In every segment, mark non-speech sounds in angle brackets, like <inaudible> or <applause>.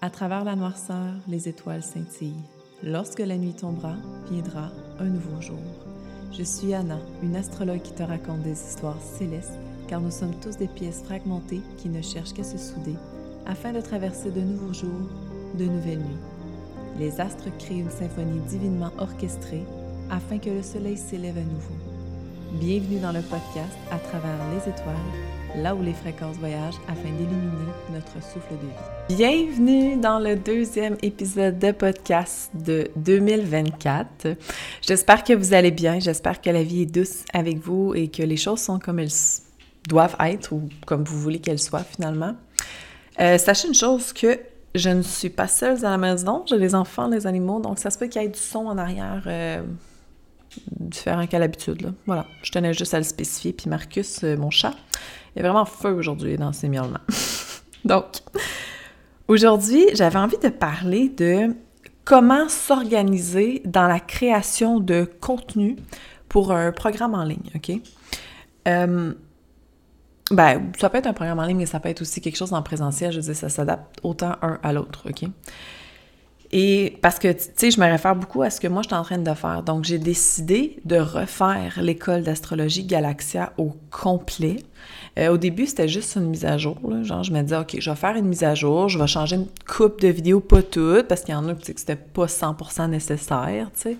À travers la noirceur, les étoiles scintillent. Lorsque la nuit tombera, viendra un nouveau jour. Je suis Anna, une astrologue qui te raconte des histoires célestes, car nous sommes tous des pièces fragmentées qui ne cherchent qu'à se souder afin de traverser de nouveaux jours, de nouvelles nuits. Les astres créent une symphonie divinement orchestrée afin que le soleil s'élève à nouveau. Bienvenue dans le podcast À travers les étoiles, là où les fréquences voyagent afin d'illuminer notre souffle de vie. Bienvenue dans le deuxième épisode de podcast de 2024. J'espère que vous allez bien, j'espère que la vie est douce avec vous et que les choses sont comme elles doivent être ou comme vous voulez qu'elles soient finalement. Euh, sachez une chose que je ne suis pas seule à la maison, j'ai les enfants, les animaux, donc ça se peut qu'il y ait du son en arrière. Euh, différent qu'à l'habitude. Voilà, je tenais juste à le spécifier. Puis Marcus, euh, mon chat, est vraiment feu aujourd'hui dans ses miaulements. <laughs> Donc, aujourd'hui, j'avais envie de parler de comment s'organiser dans la création de contenu pour un programme en ligne, OK? Euh, ben, ça peut être un programme en ligne, mais ça peut être aussi quelque chose en présentiel. Je veux dire, ça s'adapte autant un à l'autre, OK? Et parce que, tu sais, je me réfère beaucoup à ce que moi, je suis en train de faire. Donc, j'ai décidé de refaire l'école d'astrologie Galaxia au complet. Euh, au début, c'était juste une mise à jour. Genre, je me disais, OK, je vais faire une mise à jour, je vais changer une coupe de vidéos, pas toutes, parce qu'il y en a qui que c'était pas 100% nécessaire, tu sais.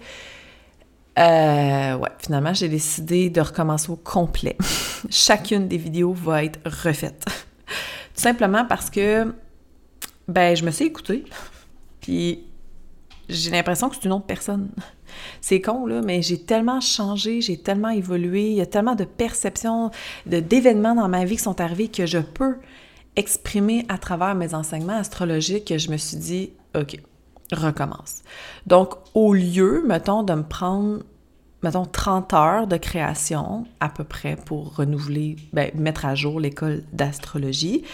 Euh, ouais, finalement, j'ai décidé de recommencer au complet. <laughs> Chacune des vidéos va être refaite. <laughs> Tout simplement parce que, ben, je me suis écoutée. Puis j'ai l'impression que c'est une autre personne. <laughs> C'est con, là, mais j'ai tellement changé, j'ai tellement évolué, il y a tellement de perceptions, d'événements dans ma vie qui sont arrivés que je peux exprimer à travers mes enseignements astrologiques que je me suis dit, OK, recommence. Donc, au lieu, mettons, de me prendre, mettons, 30 heures de création à peu près pour renouveler, ben, mettre à jour l'école d'astrologie,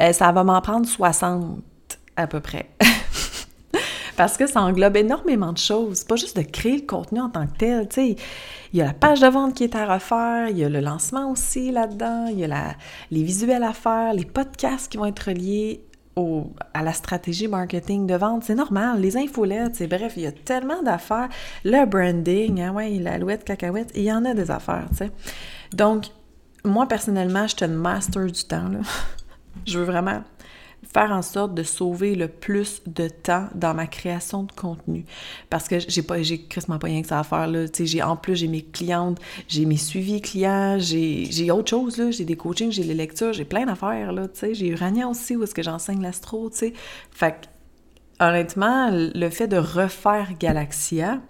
euh, ça va m'en prendre 60 à peu près. <laughs> parce que ça englobe énormément de choses. Pas juste de créer le contenu en tant que tel, tu sais. Il y a la page de vente qui est à refaire, il y a le lancement aussi là-dedans, il y a la, les visuels à faire, les podcasts qui vont être reliés au, à la stratégie marketing de vente, c'est normal, les infolettes, bref, il y a tellement d'affaires, le branding, hein, ouais, l'alouette, cacahuète, il y en a des affaires, tu sais. Donc, moi, personnellement, je suis une master du temps, là. <laughs> je veux vraiment faire en sorte de sauver le plus de temps dans ma création de contenu. Parce que j'ai pas, j'ai quasiment pas rien que ça à faire, là. Tu sais, en plus, j'ai mes clientes, j'ai mes suivis clients, j'ai, j'ai autre chose, là. J'ai des coachings, j'ai les lectures, j'ai plein d'affaires, là. Tu j'ai Urania aussi, où est-ce que j'enseigne l'astro, tu sais. Fait que, honnêtement, le fait de refaire Galaxia,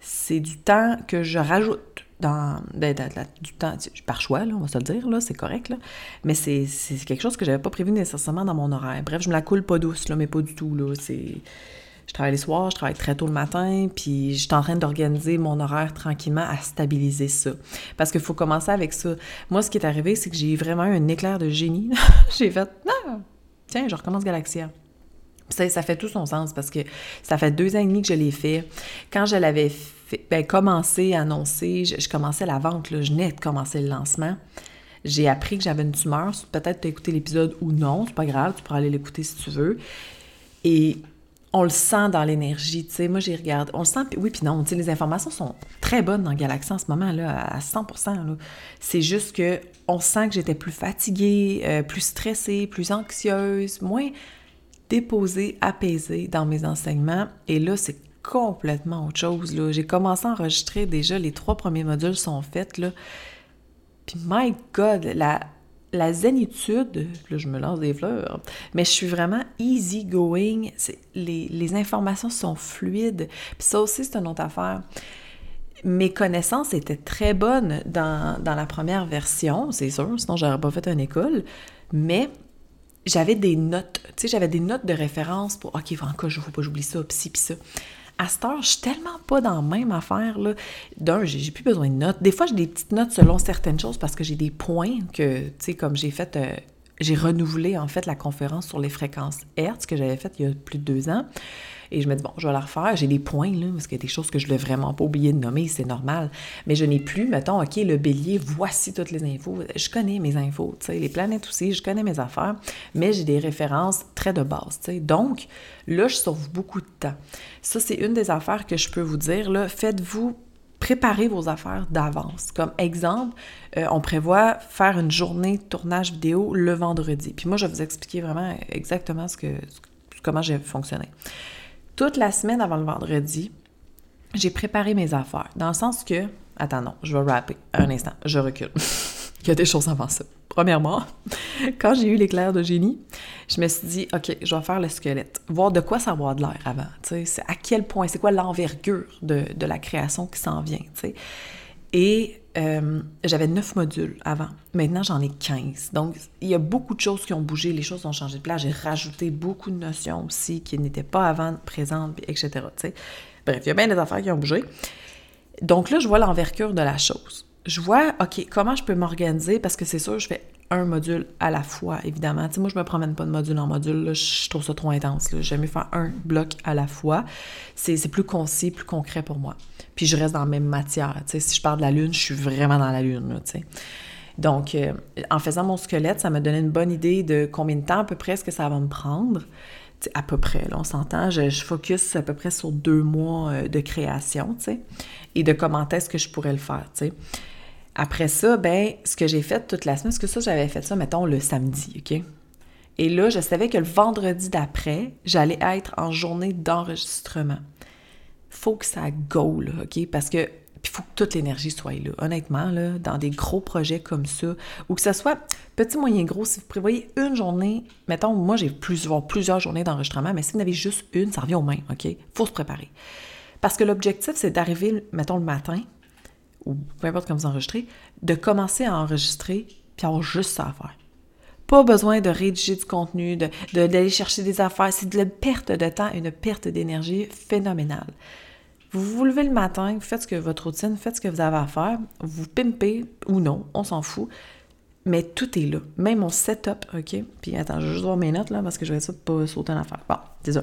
c'est du temps que je rajoute dans, ben, du temps, par choix, là, on va se le dire, là, c'est correct, là. mais c'est, quelque chose que j'avais pas prévu nécessairement dans mon horaire. Bref, je me la coule pas douce, là, mais pas du tout, là. Je travaille les soirs, je travaille très tôt le matin, puis je suis en train d'organiser mon horaire tranquillement à stabiliser ça. Parce qu'il faut commencer avec ça. Moi, ce qui est arrivé, c'est que j'ai vraiment eu un éclair de génie. <laughs> j'ai fait, tiens, je recommence Galaxia. Ça, fait tout son sens parce que ça fait deux ans et demi que je l'ai fait. Quand je l'avais ben, commencé à annoncer, je, commençais la vente, je venais de commencer le lancement. J'ai appris que j'avais une tumeur. Peut-être tu as écouté l'épisode ou non, c'est pas grave, tu pourras aller l'écouter si tu veux. Et on le sent dans l'énergie, tu sais. Moi, j'ai regardé, on le sent, oui, puis non, tu sais, les informations sont très bonnes dans Galaxy en ce moment, là, à 100 C'est juste que on sent que j'étais plus fatiguée, euh, plus stressée, plus anxieuse, moins déposée, apaisée dans mes enseignements. Et là, c'est complètement autre chose. J'ai commencé à enregistrer déjà, les trois premiers modules sont faits. Puis, my God, la, la zénitude, là, je me lance des fleurs, mais je suis vraiment easy going. Les, informations sont fluides. Puis ça aussi, c'est une autre affaire. Mes connaissances étaient très bonnes dans, dans la première version, c'est sûr, sinon j'aurais pas fait une école. Mais j'avais des notes, tu sais, j'avais des notes de référence pour, OK, encore, je ne faut pas j'oublie ça, pis ci, pis ça à cette heure, je suis tellement pas dans la même affaire. Là. D'un, j'ai, plus besoin de notes. Des fois, j'ai des petites notes selon certaines choses parce que j'ai des points que, tu sais, comme j'ai fait, euh, j'ai renouvelé en fait la conférence sur les fréquences Hertz que j'avais faite il y a plus de deux ans. Et je me dis, bon, je vais la refaire. J'ai des points, là, parce qu'il y a des choses que je ne voulais vraiment pas oublier de nommer, c'est normal. Mais je n'ai plus, mettons, OK, le bélier, voici toutes les infos. Je connais mes infos, tu sais, les planètes aussi, je connais mes affaires, mais j'ai des références très de base, tu sais. Donc, là, je sauve beaucoup de temps. Ça, c'est une des affaires que je peux vous dire, là. Faites-vous préparer vos affaires d'avance. Comme exemple, euh, on prévoit faire une journée de tournage vidéo le vendredi. Puis moi, je vais vous expliquer vraiment exactement ce que, comment j'ai fonctionné. Toute la semaine avant le vendredi, j'ai préparé mes affaires. Dans le sens que, attends, non, je vais rapper. Un instant, je recule. <laughs> Il y a des choses avant ça. Premièrement, <laughs> quand j'ai eu l'éclair de génie, je me suis dit, OK, je vais faire le squelette, voir de quoi ça va de l'air avant, sais, à quel point, c'est quoi l'envergure de, la création qui s'en vient. Et euh, j'avais neuf modules avant. Maintenant, j'en ai 15. Donc, il y a beaucoup de choses qui ont bougé, les choses ont changé de place. J'ai rajouté beaucoup de notions aussi qui n'étaient pas avant présentes, etc. Bref, il y a bien des affaires qui ont bougé. Donc là, je vois l'envergure de la chose je vois, OK, comment je peux m'organiser? Parce que c'est sûr, je fais un module à la fois, évidemment. Tu sais, moi, je me promène pas de module en module, je trouve ça trop intense. J'aime mieux faire un bloc à la fois. C'est plus concis, plus concret pour moi. Puis je reste dans la même matière. Tu sais, si je parle de la Lune, je suis vraiment dans la Lune, tu sais. Donc, euh, en faisant mon squelette, ça m'a donné une bonne idée de combien de temps à peu près est-ce que ça va me prendre. à peu près, là, on s'entend. Je, je, focus à peu près sur deux mois euh, de création, tu sais, et de comment est-ce que je pourrais le faire, tu sais. Après ça, ben, ce que j'ai fait toute la semaine, parce que ça, j'avais fait ça, mettons, le samedi, OK? Et là, je savais que le vendredi d'après, j'allais être en journée d'enregistrement. Faut que ça go, là, OK? Parce que il faut que toute l'énergie soit là. Honnêtement, dans des gros projets comme ça, ou que ce soit petit, moyen, gros, si vous prévoyez une journée, mettons, moi j'ai plusieurs, plusieurs journées d'enregistrement, mais si vous en avez juste une, ça revient au même, OK? faut se préparer. Parce que l'objectif, c'est d'arriver, mettons, le matin, ou peu importe comment vous enregistrez, de commencer à enregistrer puis avoir juste ça à faire. Pas besoin de rédiger du contenu, d'aller de, chercher des affaires. C'est de la perte de temps, une perte d'énergie phénoménale. Vous vous levez le matin, vous faites ce que votre routine, faites ce que vous avez à faire, vous pimpez ou non, on s'en fout. Mais tout est là. Même mon setup, OK? Puis attends, je vais juste voir mes notes là parce que je vais ça pas sauter en affaire. Bon, ça.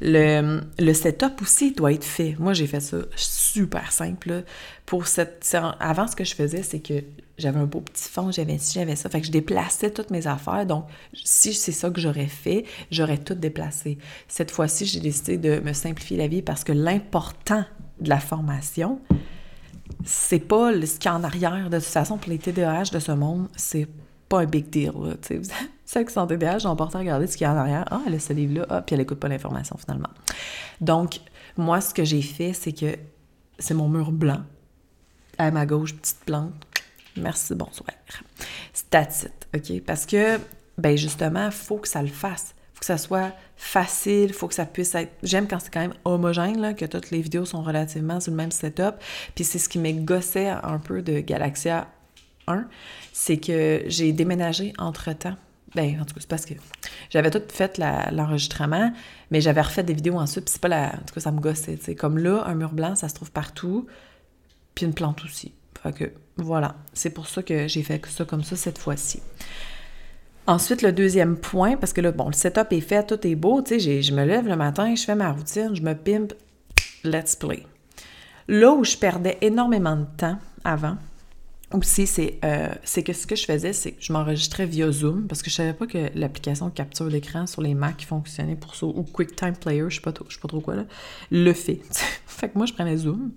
Le, le, setup aussi doit être fait. Moi, j'ai fait ça super simple. Pour cette, avant, ce que je faisais, c'est que j'avais un beau petit fond, j'avais ci, j'avais ça. Fait que je déplaçais toutes mes affaires. Donc, si c'est ça que j'aurais fait, j'aurais tout déplacé. Cette fois-ci, j'ai décidé de me simplifier la vie parce que l'important de la formation, c'est pas ce qu'il y a en arrière. De toute façon, pour les TDAH de ce monde, c'est pas un big deal. Là, <laughs> ceux qui TDAH ont porté à regarder ce qu'il y a en arrière. Ah, elle a ce livre-là. Ah, puis elle écoute pas l'information finalement. Donc, moi, ce que j'ai fait, c'est que c'est mon mur blanc. À ma gauche, petite plante. Merci, bonsoir. It, OK? Parce que, ben justement, il faut que ça le fasse. Faut que ça soit facile, il faut que ça puisse être... J'aime quand c'est quand même homogène, que toutes les vidéos sont relativement sur le même setup. Puis c'est ce qui m'égossait un peu de Galaxia 1, c'est que j'ai déménagé entre-temps. Ben, en tout cas, c'est parce que j'avais tout fait l'enregistrement, mais j'avais refait des vidéos ensuite, c'est pas la... En tout cas, ça me gossait, Comme là, un mur blanc, ça se trouve partout, puis une plante aussi. Fait que, voilà. C'est pour ça que j'ai fait ça comme ça cette fois-ci. Ensuite, le deuxième point, parce que là, bon, le setup est fait, tout est beau, tu sais, je me lève le matin, je fais ma routine, je me pimpe, let's play. Là où je perdais énormément de temps avant, aussi, euh, c'est que ce que je faisais, c'est que je m'enregistrais via Zoom parce que je savais pas que l'application capture d'écran sur les Mac fonctionnait pour ça, ou QuickTime Player, je sais pas, je sais pas trop quoi, là, le fait. <laughs> fait que moi, je prenais Zoom.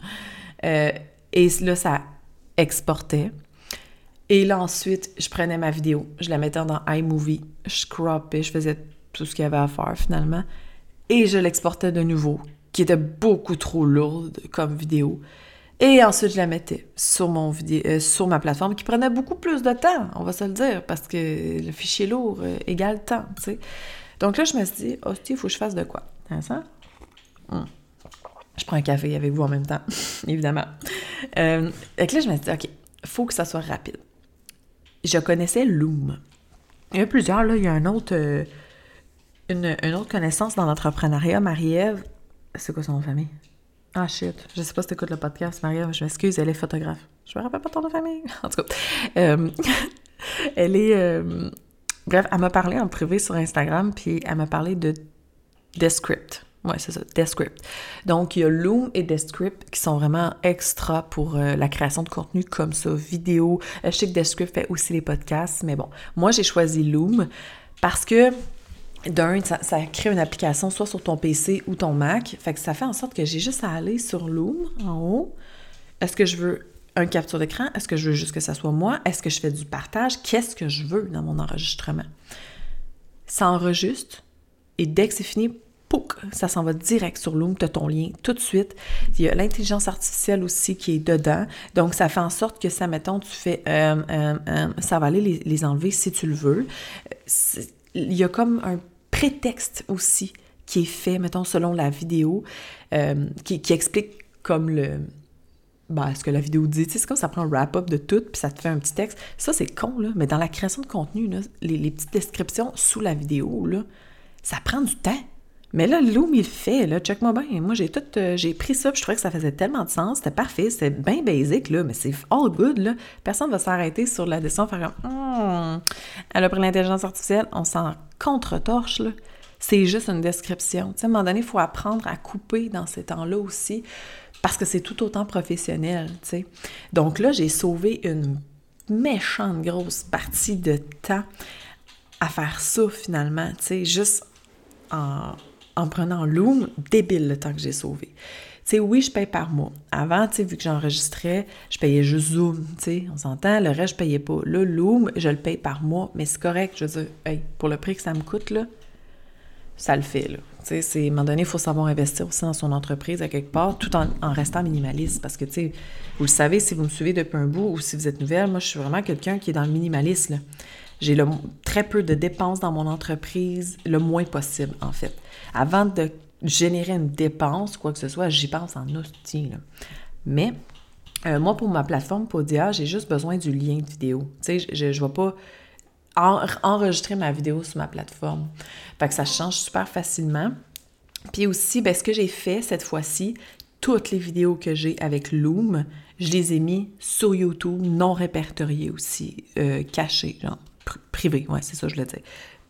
Euh, et là, ça exportait. Et là, ensuite, je prenais ma vidéo, je la mettais dans iMovie, je croppais, je faisais tout ce qu'il y avait à faire finalement. Et je l'exportais de nouveau, qui était beaucoup trop lourde comme vidéo. Et ensuite, je la mettais sur, mon euh, sur ma plateforme qui prenait beaucoup plus de temps, on va se le dire, parce que le fichier lourd euh, égale temps, tu sais. Donc là, je me suis dit, oh, il faut que je fasse de quoi? Hein, ça? Hum. Je prends un café avec vous en même temps, <laughs> évidemment. Euh, là, je me suis dit, OK, faut que ça soit rapide. Je connaissais Loom. Il y a plusieurs, là. Il y a un autre, euh, une, une, autre connaissance dans l'entrepreneuriat, Marie-Ève. C'est quoi son nom de famille? Ah shit, je sais pas si t'écoutes le podcast, Maria, je m'excuse, elle est photographe. Je me rappelle pas ton nom de famille. <laughs> En tout cas, euh, <laughs> elle est... Euh, bref, elle m'a parlé en privé sur Instagram, puis elle m'a parlé de Descript. Ouais, c'est ça, Descript. Donc, il y a Loom et Descript qui sont vraiment extra pour euh, la création de contenu comme ça, vidéo. Je sais que Descript fait aussi les podcasts, mais bon, moi, j'ai choisi Loom parce que d'un, ça, crée une application soit sur ton PC ou ton Mac. Fait que ça fait en sorte que j'ai juste à aller sur Loom en haut. Est-ce que je veux un capture d'écran? Est-ce que je veux juste que ça soit moi? Est-ce que je fais du partage? Qu'est-ce que je veux dans mon enregistrement? Ça enregistre et dès que c'est fini, pouc, ça s'en va direct sur Loom, tu as ton lien tout de suite. Il y a l'intelligence artificielle aussi qui est dedans. Donc, ça fait en sorte que ça, mettons, tu fais, euh, euh, euh, ça va aller les, les, enlever si tu le veux. Il y a comme un prétexte aussi qui est fait, mettons, selon la vidéo, qui, qui explique comme le, ben, ce que la vidéo dit. C'est comme ça prend un wrap-up de tout, puis ça te fait un petit texte. Ça, c'est con, là, mais dans la création de contenu, les, les, petites descriptions sous la vidéo, là, ça prend du temps. Mais là, Loom, il fait, là, check-moi bien. Moi, j'ai tout, euh, j'ai pris ça, puis je trouvais que ça faisait tellement de sens, c'était parfait, c'était bien basic, là, mais c'est all good, là. Personne va s'arrêter sur la descente, faire comme, hmm, elle a pris l'intelligence artificielle, on s'en contre-torche, là. C'est juste une description. Tu sais, à un moment donné, il faut apprendre à couper dans ces temps-là aussi parce que c'est tout autant professionnel, tu sais. Donc là, j'ai sauvé une méchante grosse partie de temps à faire ça finalement, tu sais, juste en, en prenant Loom, débile le temps que j'ai sauvé. Tu sais, oui, je paye par mois. Avant, tu sais, vu que j'enregistrais, je payais juste Zoom, tu sais, on s'entend, le reste, je payais pas. Là, Loom, je le paye par mois, mais c'est correct, je veux dire, hey, pour le prix que ça me coûte, là, ça le fait, là. Tu sais, à un moment donné, il faut savoir investir aussi dans son entreprise à quelque part, tout en, restant minimaliste. Parce que, tu sais, vous le savez, si vous me suivez depuis un bout ou si vous êtes nouvelle, moi, je suis vraiment quelqu'un qui est dans le minimalisme. J'ai très peu de dépenses dans mon entreprise, le moins possible, en fait. Avant de générer une dépense, quoi que ce soit, j'y pense en hostie, là. Mais, euh, moi, pour ma plateforme Podia, j'ai juste besoin du lien de vidéo. Tu sais, je ne vais pas enregistrer ma vidéo sur ma plateforme. Fait que ça change super facilement. Puis aussi, ben, ce que j'ai fait cette fois-ci, toutes les vidéos que j'ai avec Loom, je les ai mis sur YouTube, non répertoriées aussi, euh, cachées, genre privé, ouais, c'est ça je le dis,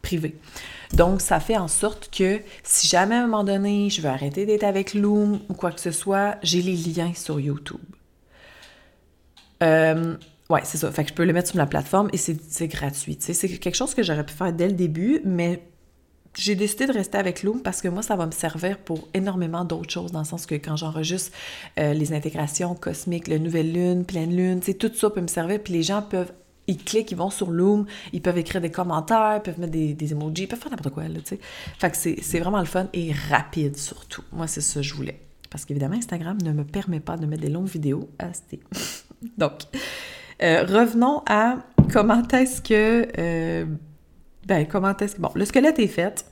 privé. Donc, ça fait en sorte que si jamais à un moment donné, je veux arrêter d'être avec Loom ou quoi que ce soit, j'ai les liens sur YouTube. Euh, Ouais, c'est ça. Fait que je peux le mettre sur la plateforme et c'est gratuit. C'est quelque chose que j'aurais pu faire dès le début, mais j'ai décidé de rester avec Loom parce que moi, ça va me servir pour énormément d'autres choses, dans le sens que quand j'enregistre euh, les intégrations cosmiques, la nouvelle lune, pleine lune, tout ça peut me servir, puis les gens peuvent ils cliquent, ils vont sur Loom, ils peuvent écrire des commentaires, ils peuvent mettre des, emojis, ils peuvent faire n'importe quoi, tu c'est vraiment le fun et rapide, surtout. Moi, c'est ça que je voulais. Parce qu'évidemment, Instagram ne me permet pas de mettre des longues vidéos à <laughs> Donc, euh, revenons à comment est-ce que... Euh, ben, comment est-ce que... Bon, le squelette est fait.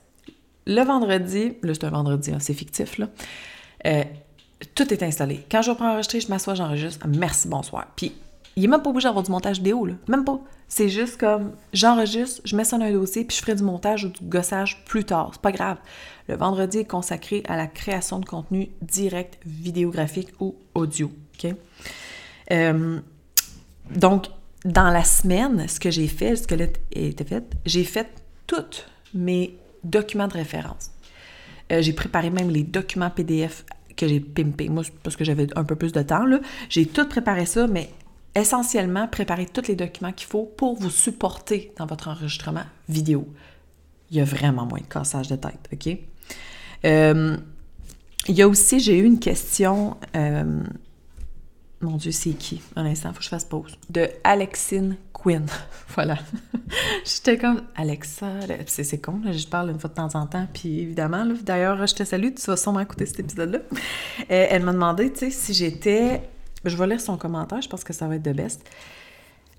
Le vendredi, là, c'est un vendredi, hein, c'est fictif, là. Euh, tout est installé. Quand je reprends enregistrer, je m'assois, j'enregistre. Merci, bonsoir. Puis, il est même pas obligé d'avoir du montage vidéo, là. Même pas. C'est juste comme, j'enregistre, je mets ça dans un dossier, puis je ferai du montage ou du gossage plus tard. C'est pas grave. Le vendredi est consacré à la création de contenu direct, vidéographique ou audio. OK? Donc, dans la semaine, ce que j'ai fait, ce que était fait, j'ai fait tous mes documents de référence. Euh, j'ai préparé même les documents PDF que j'ai pimpés. Moi, parce que j'avais un peu plus de temps, là. J'ai tout préparé ça, mais essentiellement, préparer tous les documents qu'il faut pour vous supporter dans votre enregistrement vidéo. Il y a vraiment moins de cassage de tête, OK? Euh, il y a aussi, j'ai eu une question euh, mon Dieu, c'est qui? Un instant, il faut que je fasse pause. De Alexine Quinn. <laughs> voilà. <laughs> J'étais comme Alexa. C'est con, là, je parle une fois de temps en temps. Puis évidemment, d'ailleurs, je te salue, tu vas sûrement écouter cet épisode-là. Euh, elle m'a demandé, tu sais, si j'étais. Je vais lire son commentaire, je pense que ça va être de best.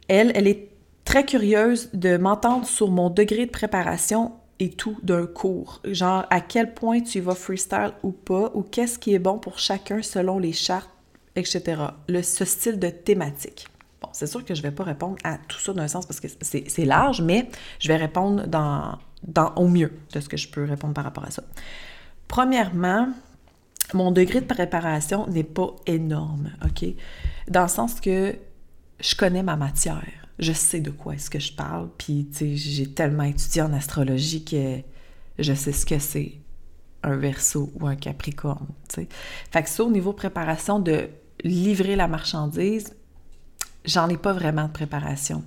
Elle, elle est très curieuse de m'entendre sur mon degré de préparation et tout d'un cours. Genre, à quel point tu vas freestyle ou pas, ou qu'est-ce qui est bon pour chacun selon les chartes etc. Le, ce style de thématique. Bon, c'est sûr que je ne vais pas répondre à tout ça d'un sens parce que c'est large, mais je vais répondre dans, dans, au mieux de ce que je peux répondre par rapport à ça. Premièrement, mon degré de préparation n'est pas énorme, OK? Dans le sens que je connais ma matière. Je sais de quoi est-ce que je parle, puis, tu sais, j'ai tellement étudié en astrologie que je sais ce que c'est un verso ou un capricorne. sais. Fait que ça, au niveau préparation de livrer la marchandise, j'en ai pas vraiment de préparation.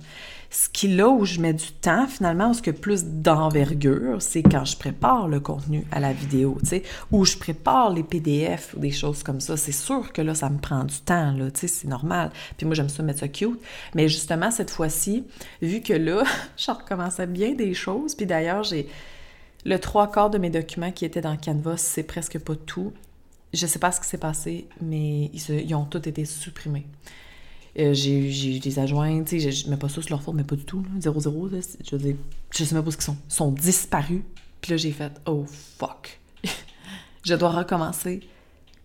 Ce qui là où je mets du temps, finalement, où ce que plus d'envergure, c'est quand je prépare le contenu à la vidéo, tu sais, où je prépare les PDF ou des choses comme ça. C'est sûr que là, ça me prend du temps, là, tu sais, c'est normal. Puis moi, j'aime ça mettre ça cute. Mais justement, cette fois-ci, vu que là, <laughs> je recommençais bien des choses, puis d'ailleurs, j'ai le trois quarts de mes documents qui étaient dans Canvas, c'est presque pas tout. Je sais pas ce qui s'est passé, mais ils ont tous été supprimés. Euh, j'ai des adjoints, tu sais, je mets pas ça sur leur faute, mais pas du tout, 0-0, je veux je sais même pas ce qu'ils sont. Ils sont disparus. Puis là, j'ai fait « Oh, fuck! <laughs> » Je dois recommencer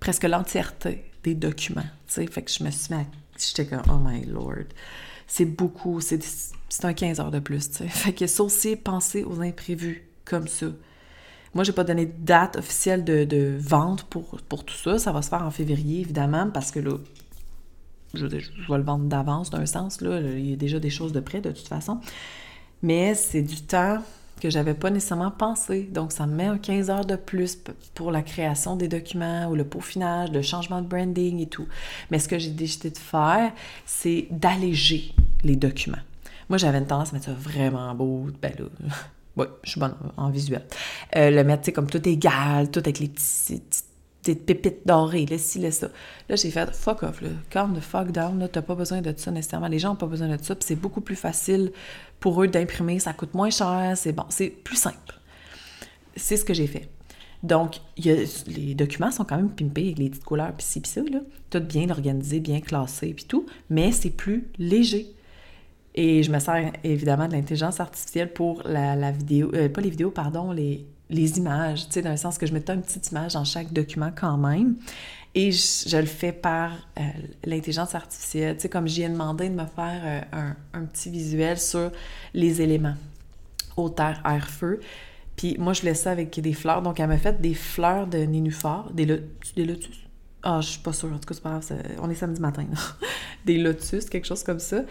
presque l'entièreté des documents, tu sais. Fait que je me suis mis à... J'étais comme « Oh my Lord! » C'est beaucoup, c'est un 15 heures de plus, tu sais. <laughs> Fait que ça aussi, penser aux imprévus comme ça. Moi, j'ai pas donné de date officielle de, de vente pour, pour tout ça. Ça va se faire en février, évidemment, parce que là, je, je vais le vendre d'avance d'un sens, là, il y a déjà des choses de près de toute façon. Mais c'est du temps que j'avais pas nécessairement pensé. Donc, ça me met un 15 heures de plus pour la création des documents ou le peaufinage, le changement de branding et tout. Mais ce que j'ai décidé de faire, c'est d'alléger les documents. Moi, j'avais une tendance à mettre ça vraiment beau. Ben là, <laughs> oui, je suis bonne en visuel. Euh, le mettre, tu sais, comme tout égal, tout avec les petits des pépites dorées, là, ci, là, ça. Là, j'ai fait fuck off, là. Calm the fuck down, là. T'as pas besoin de ça nécessairement. Les gens n'ont pas besoin de ça, c'est beaucoup plus facile pour eux d'imprimer. Ça coûte moins cher, c'est bon, c'est plus simple. C'est ce que j'ai fait. Donc, les documents sont quand même pimpés avec les petites couleurs, puis ci, puis ça, là. Tout bien organisé, bien classé, puis tout, mais c'est plus léger. Et je me sers évidemment de l'intelligence artificielle pour la, vidéo, euh, pas les vidéos, pardon, les, les images, tu sais, dans le sens que je mets une petite image dans chaque document quand même. Et je, le fais par euh, l'intelligence artificielle. Tu sais, comme j'y ai demandé de me faire euh, un, petit visuel sur les éléments, eau, terre, air, feu. Puis moi, je laisse ça avec des fleurs. Donc, elle m'a fait des fleurs de nénuphar, des, des lotus. Ah, je suis pas sûre. En tout cas, c'est pas grave. on est samedi matin. <laughs> des lotus, quelque chose comme ça.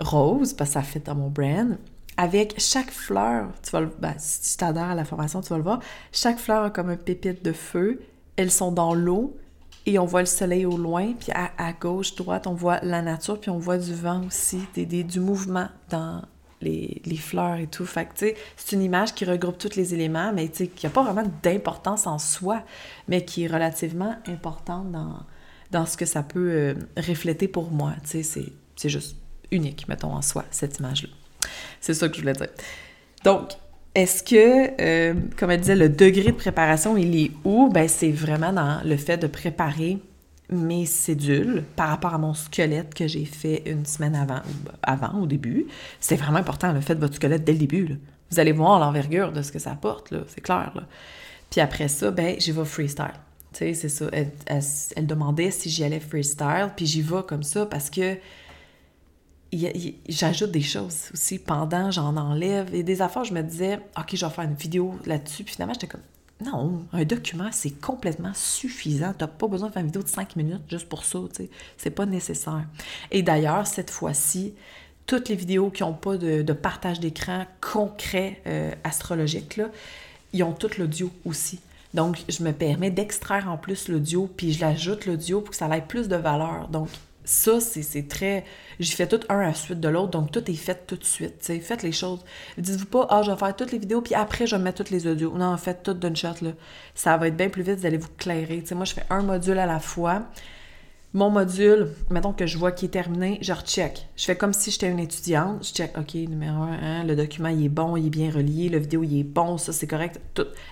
Rose, parce que ça fait dans mon brand avec chaque fleur, tu vas ben, si tu t'adhères à la formation, tu vas le voir, chaque fleur a comme un pépite de feu. Elles sont dans l'eau et on voit le soleil au loin. Puis à, gauche, droite, on voit la nature, puis on voit du vent aussi, du mouvement dans les, fleurs et tout. Fait que, c'est une image qui regroupe tous les éléments, mais qui n'a pas vraiment d'importance en soi, mais qui est relativement importante dans, dans ce que ça peut euh, refléter pour moi. Sais, c'est juste unique, mettons, en soi, cette image-là. C'est ça que je voulais dire. Donc, est-ce que, euh, comme elle disait, le degré de préparation, il est où? Ben, c'est vraiment dans le fait de préparer mes cédules par rapport à mon squelette que j'ai fait une semaine avant, avant au début. C'est vraiment important, le fait de votre squelette dès le début. Vous allez voir l'envergure de ce que ça apporte, c'est clair. Puis après ça, ben, j'y vais freestyle. Tu sais, c'est ça. Elle, elle demandait si j'y allais freestyle, puis j'y vais comme ça parce que j'ajoute des choses aussi pendant, j'en enlève. Et des affaires, je me disais, OK, je vais faire une vidéo là-dessus. Puis finalement, j'étais comme, non, un document, c'est complètement suffisant. Tu n'as pas besoin de faire une vidéo de cinq minutes juste pour ça, sais. C'est pas nécessaire. Et d'ailleurs, cette fois-ci, toutes les vidéos qui n'ont pas de, partage d'écran concret euh, astrologique, là, ils ont tout l'audio aussi. Donc, je me permets d'extraire en plus l'audio, puis je l'ajoute l'audio pour que ça ait plus de valeur. Donc, ça, c'est très. J'ai fait tout un à la suite de l'autre, donc tout est fait tout de suite. Faites les choses. Dites-vous pas, ah, je vais faire toutes les vidéos, puis après, je vais mettre toutes les audios. Non, faites tout d'une shot, là. Ça va être bien plus vite, vous allez vous clairer. moi, je fais un module à la fois. Mon module, mettons que je vois qu'il est terminé, je recheck. Je fais comme si j'étais une étudiante. Je check, OK, numéro un, hein, le document, il est bon, il est bien relié, le vidéo, il est bon, ça, c'est correct.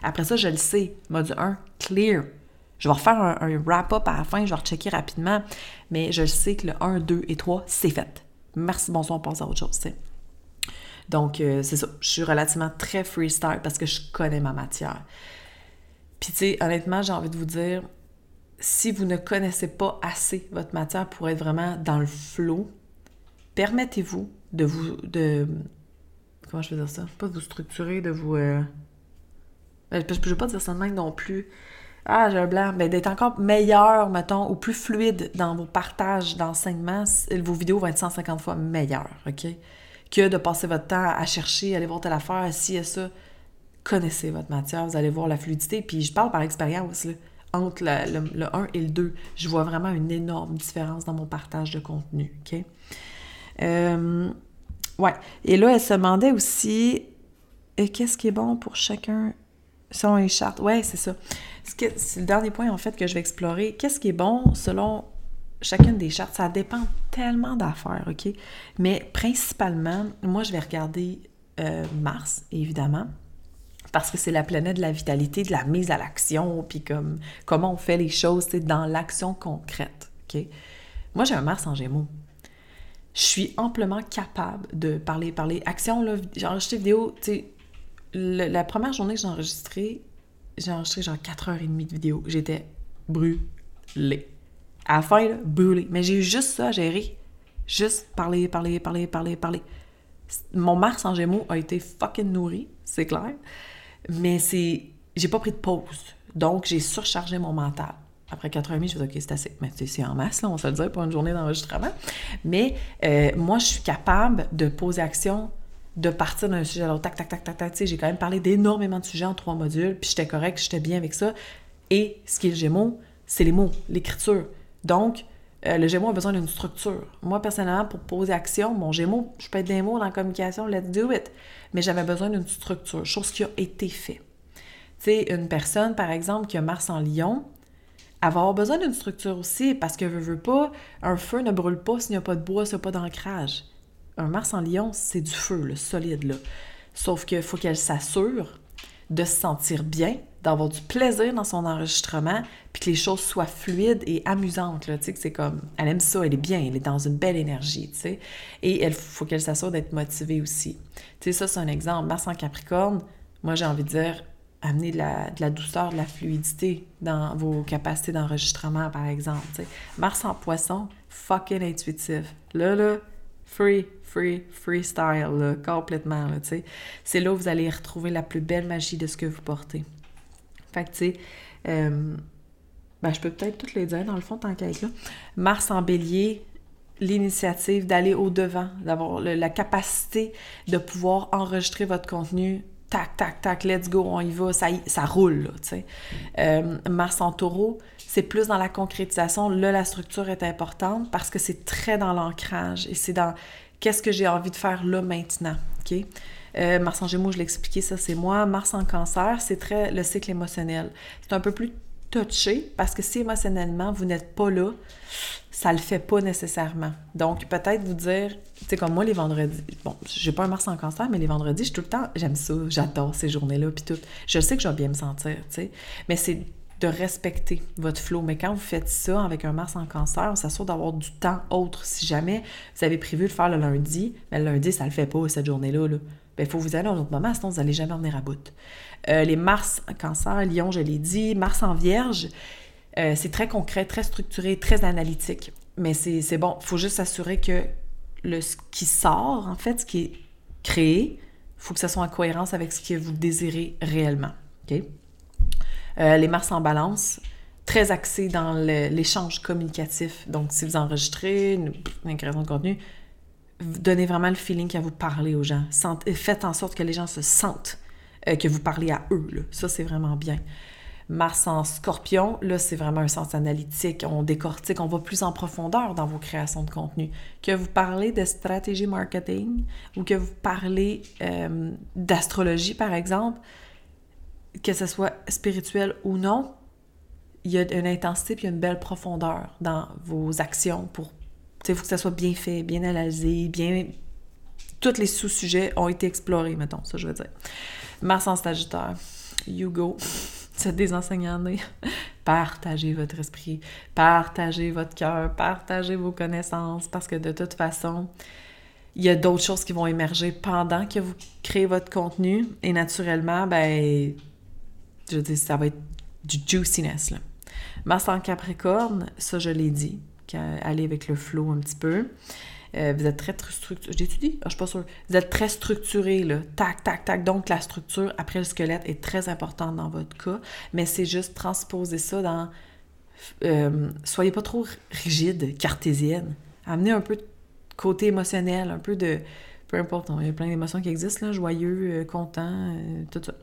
Après ça, je le sais. Module 1, clear. Je vais refaire un, wrap-up à la fin, je vais rechecker rapidement, mais je sais que le 1, 2 et 3, c'est fait. Merci, bonsoir, on passe à autre chose. Donc, euh, c'est ça. Je suis relativement très freestyle parce que je connais ma matière. Puis, tu sais, honnêtement, j'ai envie de vous dire, si vous ne connaissez pas assez votre matière pour être vraiment dans le flow, permettez-vous de vous. de Comment je vais dire ça? Pas de vous structurer, de vous. Euh, ben, je ne veux pas dire ça de même non plus ah, j'ai un blanc, mais d'être encore meilleur, mettons, ou plus fluide dans vos partages d'enseignement, vos vidéos vont être 150 fois meilleures, OK? Que de passer votre temps à chercher, aller voir telle affaire, ci et ça. connaissez votre matière, vous allez voir la fluidité. Puis je parle par expérience, entre le, 1 et le 2. Je vois vraiment une énorme différence dans mon partage de contenu. OK? Euh, ouais. Et là, elle se demandait aussi euh, qu'est-ce qui est bon pour chacun selon les chartes. Ouais, c'est ça. C'est le dernier point, en fait, que je vais explorer. Qu'est-ce qui est bon selon chacune des chartes? Ça dépend tellement d'affaires, OK? Mais principalement, moi, je vais regarder euh, Mars, évidemment parce que c'est la planète de la vitalité, de la mise à l'action, puis comme comment on fait les choses, c'est dans l'action concrète. OK? Moi, j'ai un Mars en Gémeaux. Je suis amplement capable de parler, parler. Action, là, j'ai enregistré vidéo, tu sais, la première journée que j'ai enregistré, j'ai enregistré genre 4h30 de vidéo. J'étais brûlée. À la fin, là, brûlée. Mais j'ai eu juste ça à gérer. Juste parler, parler, parler, parler, parler. Mon Mars en Gémeaux a été fucking nourri, c'est clair. Mais c'est. J'ai pas pris de pause. Donc, j'ai surchargé mon mental. Après 4 h 30 je me OK, c'est assez. Mais c'est en masse, là, on se le pour une journée d'enregistrement. Mais euh, moi, je suis capable de poser action, de partir d'un sujet à l'autre, tac, tac, tac, tac, tac. J'ai quand même parlé d'énormément de sujets en trois modules, puis j'étais correct, j'étais bien avec ça. Et ce qui est le Gémeaux, c'est les mots, l'écriture. Donc, euh, le Gémeaux a besoin d'une structure. Moi, personnellement, pour poser action, mon Gémeaux, je peux être des mots dans la communication, let's do it mais j'avais besoin d'une structure, chose qui a été faite. Tu sais, une personne, par exemple, qui a Mars en Lion, elle va avoir besoin d'une structure aussi, parce que, veut, veut pas, un feu ne brûle pas s'il n'y a pas de bois, s'il n'y a pas d'ancrage. Un Mars en Lion, c'est du feu, le solide, là. Sauf qu'il faut qu'elle s'assure de se sentir bien, d'avoir du plaisir dans son enregistrement, puis que les choses soient fluides et amusantes. Tu sais, que c'est comme, elle aime ça, elle est bien, elle est dans une belle énergie, tu sais. Et il faut qu'elle s'assure d'être motivée aussi. Tu sais, ça, c'est un exemple. Mars en Capricorne, moi, j'ai envie de dire, amener de la, douceur, de la fluidité dans vos capacités d'enregistrement, par exemple. Mars en Poisson, fucking intuitif. Là, là, free, free, freestyle, là, complètement. C'est là où vous allez retrouver la plus belle magie de ce que vous portez. Fait que, tu sais, euh, ben, je peux peut-être toutes les dire, dans le fond, tant qu'à. Mars en bélier, l'initiative d'aller au-devant, d'avoir la capacité de pouvoir enregistrer votre contenu. Tac, tac, tac, let's go, on y va, ça, ça roule, tu sais. Euh, Mars en taureau, c'est plus dans la concrétisation. Là, la structure est importante parce que c'est très dans l'ancrage et c'est dans qu'est-ce que j'ai envie de faire là maintenant, OK? Euh, Mars en Gémeaux, je l'ai expliqué, ça c'est moi. Mars en Cancer, c'est très le cycle émotionnel. C'est un peu plus touché parce que si émotionnellement vous n'êtes pas là, ça le fait pas nécessairement. Donc peut-être vous dire, tu sais comme moi les vendredis, bon, j'ai pas un Mars en Cancer, mais les vendredis, je tout le temps, j'aime ça, j'adore ces journées-là, puis tout. Je sais que je vais bien me sentir, tu sais, mais c'est de respecter votre flow. Mais quand vous faites ça avec un Mars en cancer, on s'assure d'avoir du temps autre. Si jamais vous avez prévu de faire le lundi, mais le lundi, ça le fait pas cette journée-là. Là il ben, faut vous aller à un autre moment, sinon vous n'allez jamais en venir à bout. Euh, les Mars en cancer, Lion, je l'ai dit, Mars en vierge, euh, c'est très concret, très structuré, très analytique. Mais c'est bon, il faut juste s'assurer que le, ce qui sort, en fait, ce qui est créé, il faut que ça soit en cohérence avec ce que vous désirez réellement. Euh, les Mars en balance, très axé dans l'échange communicatif. Donc, si vous enregistrez une, création de contenu, donnez vraiment le feeling qu'à vous parler aux gens. faites en sorte que les gens se sentent euh, que vous parlez à eux. Ça, c'est vraiment bien. Mars en scorpion, là, c'est vraiment un sens analytique. On décortique, on va plus en profondeur dans vos créations de contenu. Que vous parlez de stratégie marketing ou que vous parlez euh, d'astrologie, par exemple, que ce soit spirituel ou non, il y a une intensité et une belle profondeur dans vos actions pour il faut que ça soit bien fait, bien analysé, bien. Tous les sous-sujets ont été explorés, mettons, ça je veux dire. Mars en Sagittaire, you go. <laughs> C'est des enseignants <laughs> Partagez votre esprit, partagez votre cœur, partagez vos connaissances, parce que de toute façon, il y a d'autres choses qui vont émerger pendant que vous créez votre contenu. Et naturellement, ben, je veux dire, ça va être du juiciness. Là. Mars en Capricorne, ça je l'ai dit, aller avec le flow un petit peu. Euh, vous êtes très, très structuré. J'ai étudié? Ah, je suis pas sûre. Vous êtes très structuré, là. Tac, tac, tac. Donc, la structure après le squelette est très importante dans votre cas, mais c'est juste transposer ça dans. Euh, soyez pas trop rigide, cartésienne. Amenez un peu de côté émotionnel, un peu de. Peu importe, il y a plein d'émotions qui existent, là, joyeux, euh, content, tout ça.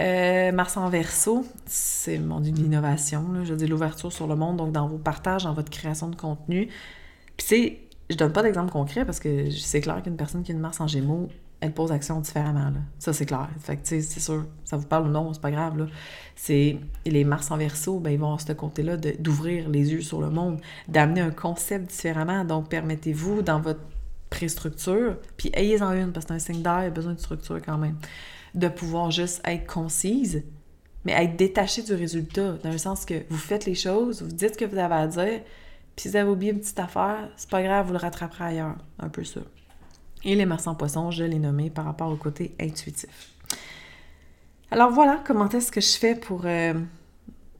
Euh, Mars en verso, c'est mon l'innovation, je dis l'ouverture sur le monde, donc dans vos partages, dans votre création de contenu. Puis c'est, je donne pas d'exemple concret parce que c'est clair qu'une personne qui a une Mars en gémeaux, elle pose action différemment. Ça, c'est clair. Fait que, c'est sûr, ça vous parle ou non, c'est pas grave. C'est, les Mars en verso, ben, ils vont avoir ce côté-là d'ouvrir les yeux sur le monde, d'amener un concept différemment. Donc, permettez-vous, dans votre pré-structure, puis ayez-en une, parce que c'est un signe d'air, il a besoin de structure quand même, de pouvoir juste être concise, mais être détaché du résultat, dans le sens que vous faites les choses, vous dites ce que vous avez à dire, puis si vous avez oublié une petite affaire, c'est pas grave, vous le rattraperez ailleurs. Un peu ça. Et les Mars en poisson, je l'ai nommé par rapport au côté intuitif. Alors voilà comment est-ce que je fais pour... Euh,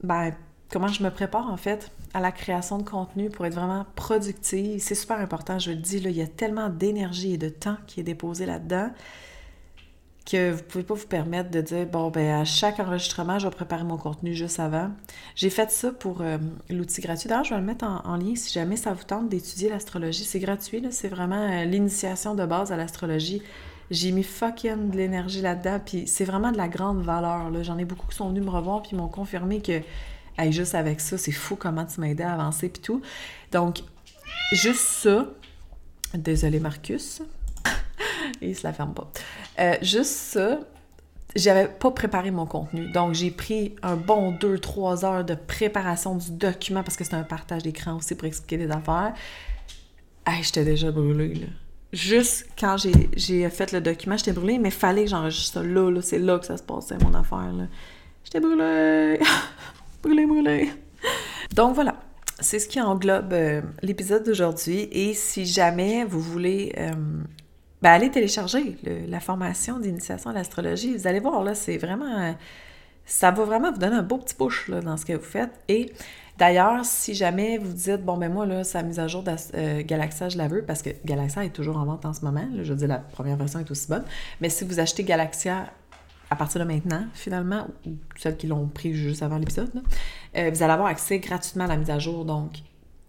ben, comment je me prépare en fait à la création de contenu pour être vraiment productive? C'est super important, je le dis, là, il y a tellement d'énergie et de temps qui est déposé là-dedans que vous pouvez pas vous permettre de dire bon ben à chaque enregistrement je vais préparer mon contenu juste avant. J'ai fait ça pour euh, l'outil gratuit. D'ailleurs je vais le mettre en, lien si jamais ça vous tente d'étudier l'astrologie. C'est gratuit c'est vraiment euh, l'initiation de base à l'astrologie. J'ai mis fucking de l'énergie là-dedans puis c'est vraiment de la grande valeur. J'en ai beaucoup qui sont venus me revoir puis m'ont confirmé que juste avec ça c'est fou comment tu aidé à avancer puis tout. Donc juste ça. Désolé Marcus. <laughs> il se la ferme pas. Euh, juste ça, j'avais pas préparé mon contenu. Donc, j'ai pris un bon 2-3 heures de préparation du document parce que c'est un partage d'écran aussi pour expliquer des affaires. Hey, j'étais déjà brûlée, là. Juste quand j'ai fait le document, j'étais brûlée, mais fallait que j'enregistre ça là, là. C'est là que ça se passait, mon affaire, là. J'étais brûlée! <laughs> brûlée, brûlée! Donc, voilà c'est ce qui englobe euh, l'épisode d'aujourd'hui. Et si jamais vous voulez euh, ben, allez télécharger la formation d'initiation à l'astrologie. Vous allez voir, là, c'est vraiment... Ça va vraiment vous donner un beau petit push là, dans ce que vous faites. Et d'ailleurs, si jamais vous dites, bon, ben moi, là, sa mise à jour de euh, Galaxia, je la veux, parce que Galaxia est toujours en vente en ce moment. je veux dire, la première version est aussi bonne. Mais si vous achetez Galaxia à partir de maintenant, finalement, ou celles qui l'ont pris juste avant l'épisode, euh, vous allez avoir accès gratuitement à la mise à jour. Donc, tu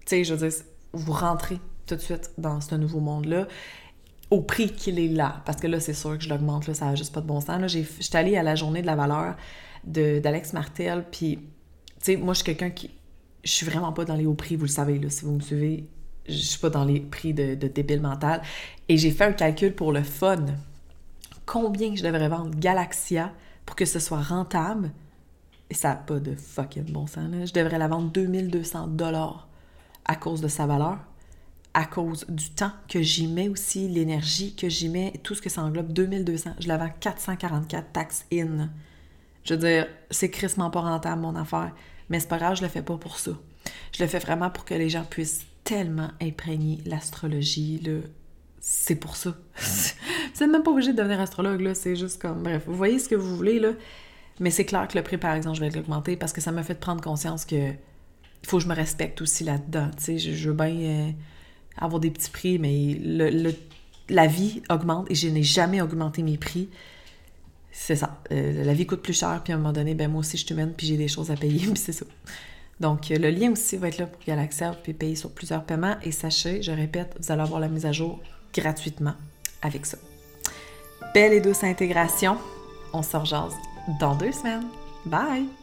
sais, je veux dire, vous rentrez tout de suite dans ce nouveau monde-là au prix qu'il est là. Parce que là, c'est sûr que je l'augmente, là, ça n'a juste pas de bon sens. Là, j'étais allée à la journée de la valeur d'Alex Martel, puis, tu sais, moi, je suis quelqu'un qui... Je suis vraiment pas dans les hauts prix, vous le savez, là, si vous me suivez, je suis pas dans les prix de, de débile mental. Et j'ai fait un calcul pour le fun. Combien je devrais vendre Galaxia pour que ce soit rentable? Et ça n'a pas de fucking bon sens, là. Je devrais la vendre 2200 dollars à cause de sa valeur à cause du temps que j'y mets aussi, l'énergie que j'y mets, tout ce que ça englobe, 2200. Je l'avais 444 taxes in. Je veux dire, c'est crissement pas rentable mon affaire, mais c'est pas grave, je le fais pas pour ça. Je le fais vraiment pour que les gens puissent tellement imprégner l'astrologie, là. C'est pour ça. <laughs> c'est même pas obligé de devenir astrologue, là. C'est juste comme, bref, vous voyez ce que vous voulez, là. Mais c'est clair que le prix, par exemple, je vais l'augmenter parce que ça m'a fait prendre conscience que il faut que je me respecte aussi là-dedans. Tu sais, je, veux bien. Euh, avoir des petits prix, mais la vie augmente et je n'ai jamais augmenté mes prix. C'est ça. Euh, la vie coûte plus cher, puis à un moment donné, ben moi aussi je suis humaine, puis j'ai des choses à payer, <laughs> puis c'est ça. Donc, euh, le lien aussi va être là pour Galaxia, puis payer sur plusieurs paiements. Et sachez, je répète, vous allez avoir la mise à jour gratuitement avec ça. Belle et douce intégration. On se rejase dans deux semaines. Bye!